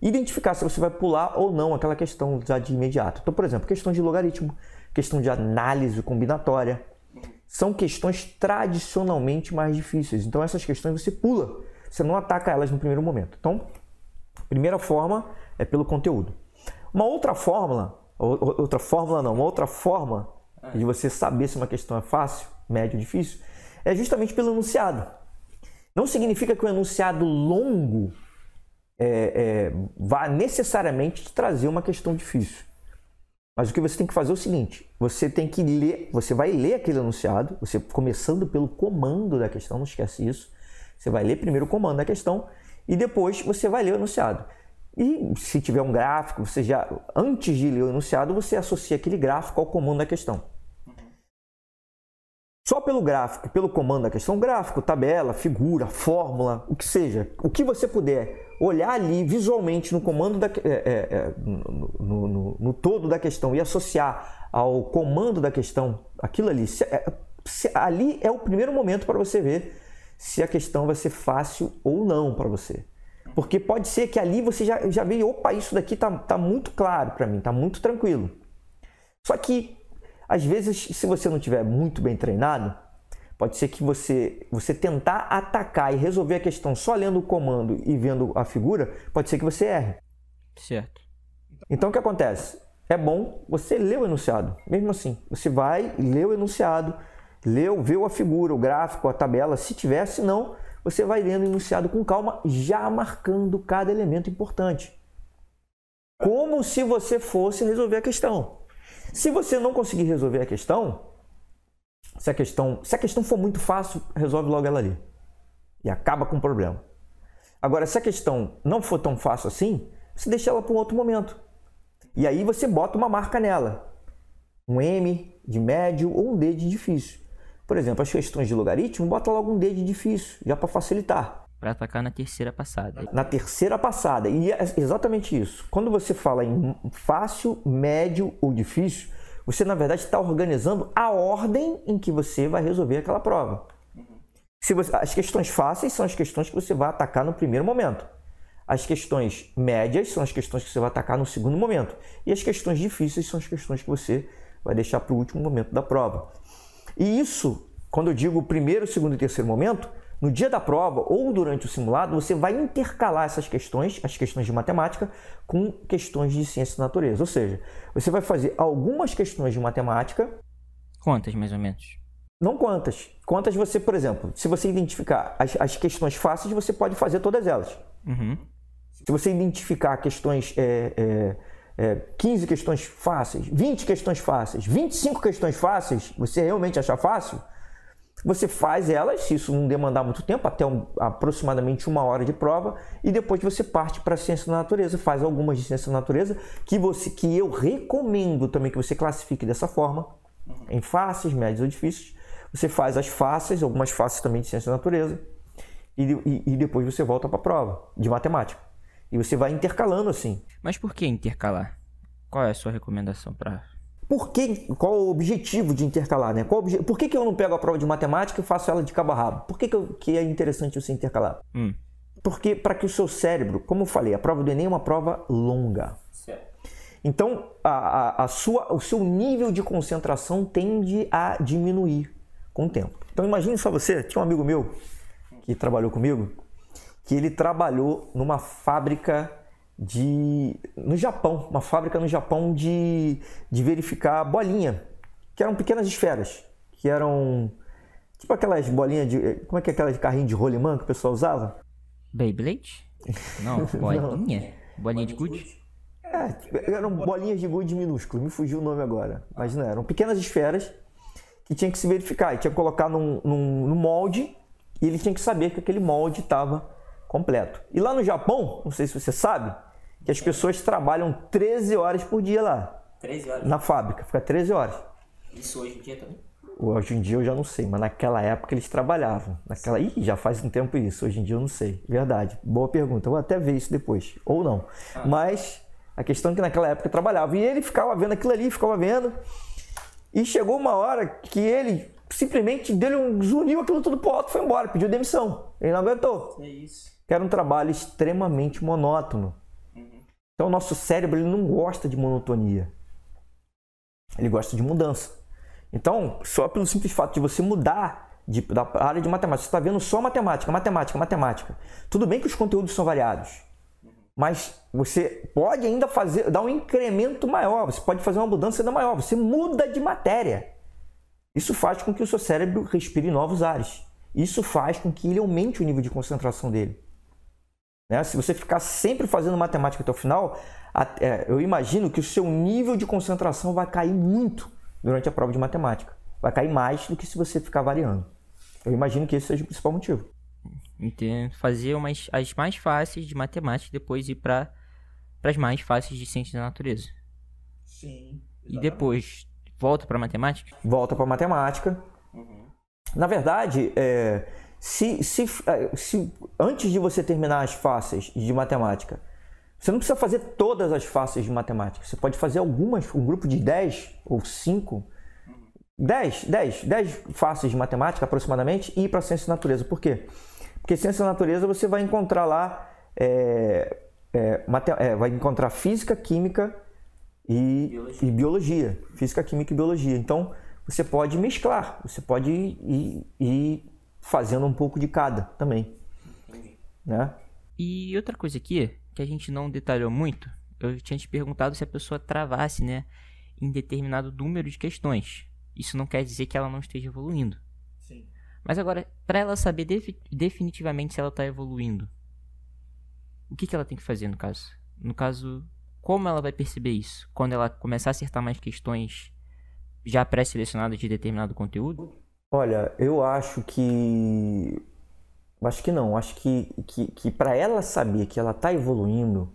identificar se você vai pular ou não aquela questão já de imediato. Então, por exemplo, questão de logaritmo, questão de análise combinatória, são questões tradicionalmente mais difíceis. Então, essas questões você pula, você não ataca elas no primeiro momento. Então, primeira forma é pelo conteúdo. Uma outra fórmula, outra fórmula não, uma outra forma de você saber se uma questão é fácil, médio ou difícil, é justamente pelo enunciado. Não significa que o enunciado longo é, é, vá necessariamente te trazer uma questão difícil. Mas o que você tem que fazer é o seguinte: você tem que ler, você vai ler aquele enunciado, você começando pelo comando da questão, não esquece isso. Você vai ler primeiro o comando da questão e depois você vai ler o enunciado. E se tiver um gráfico, você já antes de ler o enunciado, você associa aquele gráfico ao comando da questão. Só pelo gráfico, pelo comando da questão, gráfico, tabela, figura, fórmula, o que seja, o que você puder olhar ali visualmente no comando da, é, é, é no, no, no, no, todo da questão e associar ao comando da questão aquilo ali, se, é, se, ali é o primeiro momento para você ver se a questão vai ser fácil ou não para você. Porque pode ser que ali você já, já veja, opa, isso daqui tá, tá muito claro para mim, tá muito tranquilo. Só que, às vezes, se você não tiver muito bem treinado, Pode ser que você, você tentar atacar e resolver a questão só lendo o comando e vendo a figura, pode ser que você erre. Certo. Então o que acontece? É bom você ler o enunciado. Mesmo assim, você vai ler o enunciado, leu, vê a figura, o gráfico, a tabela, se tiver, se não, você vai lendo o enunciado com calma, já marcando cada elemento importante. Como se você fosse resolver a questão. Se você não conseguir resolver a questão, se a questão, se a questão for muito fácil, resolve logo ela ali. E acaba com o problema. Agora, se a questão não for tão fácil assim, você deixa ela para um outro momento. E aí você bota uma marca nela. Um M de médio ou um D de difícil. Por exemplo, as questões de logaritmo, bota logo um D de difícil, já para facilitar. Para atacar na terceira passada. Na terceira passada. E é exatamente isso. Quando você fala em fácil, médio ou difícil, você, na verdade, está organizando a ordem em que você vai resolver aquela prova. Se você, as questões fáceis são as questões que você vai atacar no primeiro momento. As questões médias são as questões que você vai atacar no segundo momento. E as questões difíceis são as questões que você vai deixar para o último momento da prova. E isso, quando eu digo primeiro, segundo e terceiro momento, no dia da prova ou durante o simulado, você vai intercalar essas questões, as questões de matemática, com questões de ciência da natureza. Ou seja, você vai fazer algumas questões de matemática. Quantas, mais ou menos? Não quantas. Quantas você, por exemplo, se você identificar as, as questões fáceis, você pode fazer todas elas. Uhum. Se você identificar questões, é, é, é, 15 questões fáceis, 20 questões fáceis, 25 questões fáceis, você realmente achar fácil, você faz elas, se isso não demandar muito tempo, até um, aproximadamente uma hora de prova, e depois você parte para a ciência da natureza, faz algumas de ciência da natureza, que, você, que eu recomendo também que você classifique dessa forma, em fáceis, médios ou difíceis. Você faz as fáceis, algumas fáceis também de ciência da natureza, e, e, e depois você volta para a prova de matemática. E você vai intercalando assim. Mas por que intercalar? Qual é a sua recomendação para por que, qual o objetivo de intercalar? Né? Qual, por que, que eu não pego a prova de matemática e faço ela de cabo a rabo? Por que, que, eu, que é interessante você intercalar? Hum. Porque para que o seu cérebro, como eu falei, a prova do Enem é uma prova longa. Certo. Então, a, a, a, sua, o seu nível de concentração tende a diminuir com o tempo. Então, imagine só você, tinha um amigo meu que trabalhou comigo, que ele trabalhou numa fábrica de no Japão, uma fábrica no Japão de, de verificar bolinha, que eram pequenas esferas, que eram tipo aquelas bolinhas de como é que é aquela de carrinho de rolimã que o pessoal usava? Beyblade? Não, <laughs> bolinha, bolinha de gude. É, tipo, eram bolinhas de gude minúsculas, me fugiu o nome agora, mas não eram pequenas esferas que tinha que se verificar, e tinha que colocar num, num, num molde e ele tinha que saber que aquele molde estava completo. E lá no Japão, não sei se você sabe, que as pessoas trabalham 13 horas por dia lá. 13 horas? Na fábrica, fica 13 horas. Isso hoje em dia também? Hoje em dia eu já não sei, mas naquela época eles trabalhavam. Naquela... Ih, já faz um tempo isso, hoje em dia eu não sei. Verdade, boa pergunta. Eu vou até ver isso depois, ou não. Ah. Mas a questão é que naquela época trabalhava. E ele ficava vendo aquilo ali, ficava vendo. E chegou uma hora que ele simplesmente deu um zuniu aquilo tudo pro alto e foi embora, pediu demissão. Ele não aguentou. É isso. Que era um trabalho extremamente monótono. Então, o nosso cérebro ele não gosta de monotonia. Ele gosta de mudança. Então, só pelo simples fato de você mudar de, da área de matemática, você está vendo só matemática, matemática, matemática. Tudo bem que os conteúdos são variados, mas você pode ainda fazer, dar um incremento maior, você pode fazer uma mudança ainda maior, você muda de matéria. Isso faz com que o seu cérebro respire novos ares. Isso faz com que ele aumente o nível de concentração dele. Né? Se você ficar sempre fazendo matemática até o final, é, eu imagino que o seu nível de concentração vai cair muito durante a prova de matemática. Vai cair mais do que se você ficar variando. Eu imagino que esse seja o principal motivo. Entendo. Fazer umas, as mais fáceis de matemática e depois ir para as mais fáceis de ciência da natureza. Sim. Exatamente. E depois volta para matemática? Volta para matemática. Uhum. Na verdade, é, se, se, é, se antes de você terminar as fáceis de matemática, você não precisa fazer todas as fáceis de matemática. Você pode fazer algumas, um grupo de 10 ou 5, 10, 10, 10 fáceis de matemática aproximadamente e ir para ciência da natureza. Por quê? Porque ciência da natureza você vai encontrar lá, é, é, é, vai encontrar física, química e biologia. e biologia. Física, química e biologia. Então você pode mesclar, você pode ir, ir fazendo um pouco de cada também. Né? E outra coisa aqui, que a gente não detalhou muito, eu tinha te perguntado se a pessoa travasse, né, em determinado número de questões. Isso não quer dizer que ela não esteja evoluindo. Sim. Mas agora, para ela saber definitivamente se ela está evoluindo, o que, que ela tem que fazer no caso? No caso, como ela vai perceber isso? Quando ela começar a acertar mais questões já pré-selecionadas de determinado conteúdo? Olha, eu acho que. Acho que não. Acho que, que, que para ela saber que ela está evoluindo,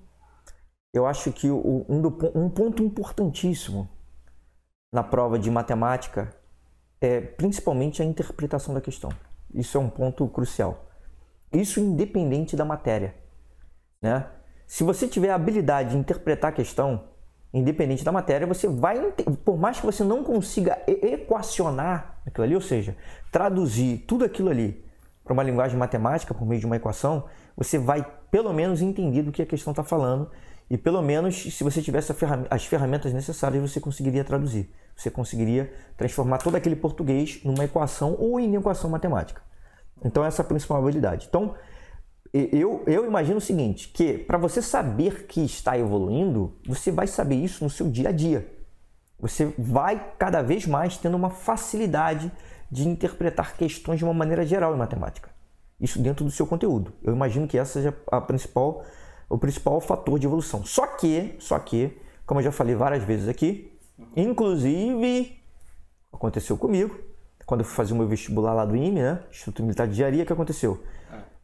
eu acho que um, um ponto importantíssimo na prova de matemática é principalmente a interpretação da questão. Isso é um ponto crucial. Isso independente da matéria. Né? Se você tiver a habilidade de interpretar a questão, independente da matéria, você vai, por mais que você não consiga equacionar aquilo ali, ou seja, traduzir tudo aquilo ali para uma linguagem matemática por meio de uma equação, você vai pelo menos entender do que a questão está falando e pelo menos se você tivesse as ferramentas necessárias você conseguiria traduzir, você conseguiria transformar todo aquele português numa equação ou em equação matemática. Então essa é a principal habilidade. Então eu, eu imagino o seguinte, que para você saber que está evoluindo, você vai saber isso no seu dia a dia. Você vai cada vez mais tendo uma facilidade de interpretar questões de uma maneira geral em matemática. Isso dentro do seu conteúdo. Eu imagino que essa seja a principal, o principal fator de evolução. Só que, só que, como eu já falei várias vezes aqui, inclusive aconteceu comigo, quando eu fui fazer o meu vestibular lá do IME, né? Instituto Militar de Engenharia, que aconteceu?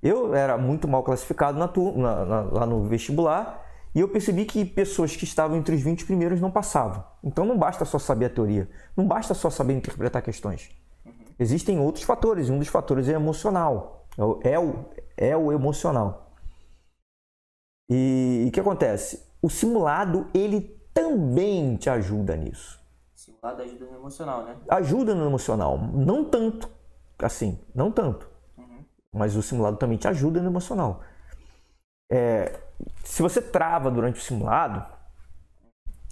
Eu era muito mal classificado na, na, na, lá no vestibular e eu percebi que pessoas que estavam entre os 20 primeiros não passavam. Então não basta só saber a teoria, não basta só saber interpretar questões. Uhum. Existem outros fatores, e um dos fatores é emocional. É o, é o, é o emocional. E o que acontece? O simulado, ele também te ajuda nisso. Simulado ajuda no emocional, né? Ajuda no emocional. Não tanto, assim, não tanto mas o simulado também te ajuda no emocional. É, se você trava durante o simulado,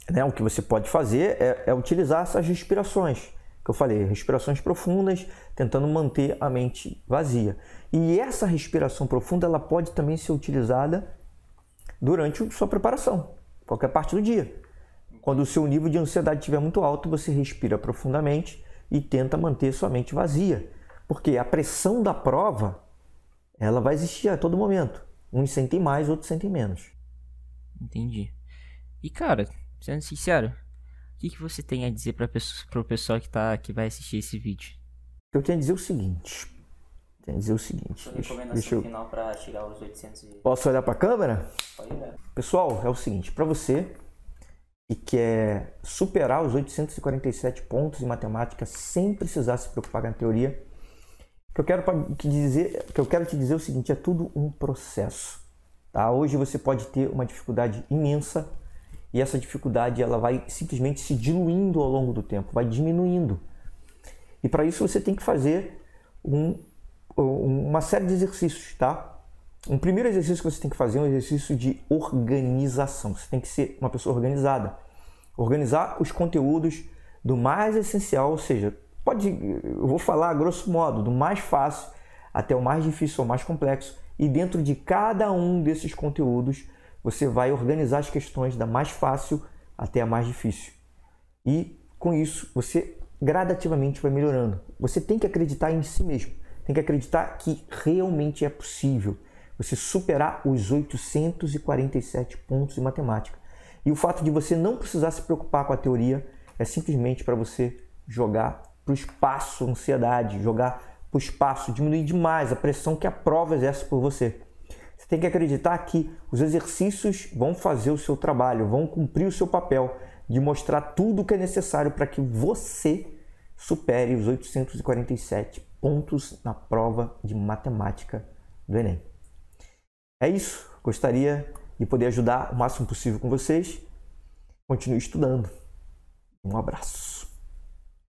né, o que você pode fazer é, é, utilizar essas respirações que eu falei, respirações profundas, tentando manter a mente vazia. E essa respiração profunda ela pode também ser utilizada durante sua preparação, qualquer parte do dia. Quando o seu nível de ansiedade estiver muito alto, você respira profundamente e tenta manter sua mente vazia, porque a pressão da prova ela vai existir a todo momento. Uns sentem mais, outros sentem menos. Entendi. E cara, sendo sincero, o que, que você tem a dizer para o pessoal que, tá, que vai assistir esse vídeo? Eu tenho a dizer o seguinte. Tenho a dizer o seguinte. Deixa, deixa eu... final para chegar aos 800 e... Posso olhar para a câmera? Pode olhar. Pessoal, é o seguinte. Para você que quer superar os 847 pontos em matemática sem precisar se preocupar com a teoria, que eu quero te dizer, que eu quero te dizer o seguinte, é tudo um processo. Tá? Hoje você pode ter uma dificuldade imensa e essa dificuldade ela vai simplesmente se diluindo ao longo do tempo, vai diminuindo. E para isso você tem que fazer um, uma série de exercícios, tá? Um primeiro exercício que você tem que fazer é um exercício de organização. Você tem que ser uma pessoa organizada. Organizar os conteúdos do mais essencial, ou seja, pode, eu vou falar grosso modo, do mais fácil até o mais difícil ou mais complexo. E dentro de cada um desses conteúdos, você vai organizar as questões da mais fácil até a mais difícil. E com isso, você gradativamente vai melhorando. Você tem que acreditar em si mesmo. Tem que acreditar que realmente é possível você superar os 847 pontos em matemática. E o fato de você não precisar se preocupar com a teoria é simplesmente para você jogar para o espaço, ansiedade, jogar para o espaço, diminuir demais a pressão que a prova exerce por você. Você tem que acreditar que os exercícios vão fazer o seu trabalho, vão cumprir o seu papel de mostrar tudo o que é necessário para que você supere os 847 pontos na prova de matemática do Enem. É isso. Gostaria de poder ajudar o máximo possível com vocês. Continue estudando. Um abraço.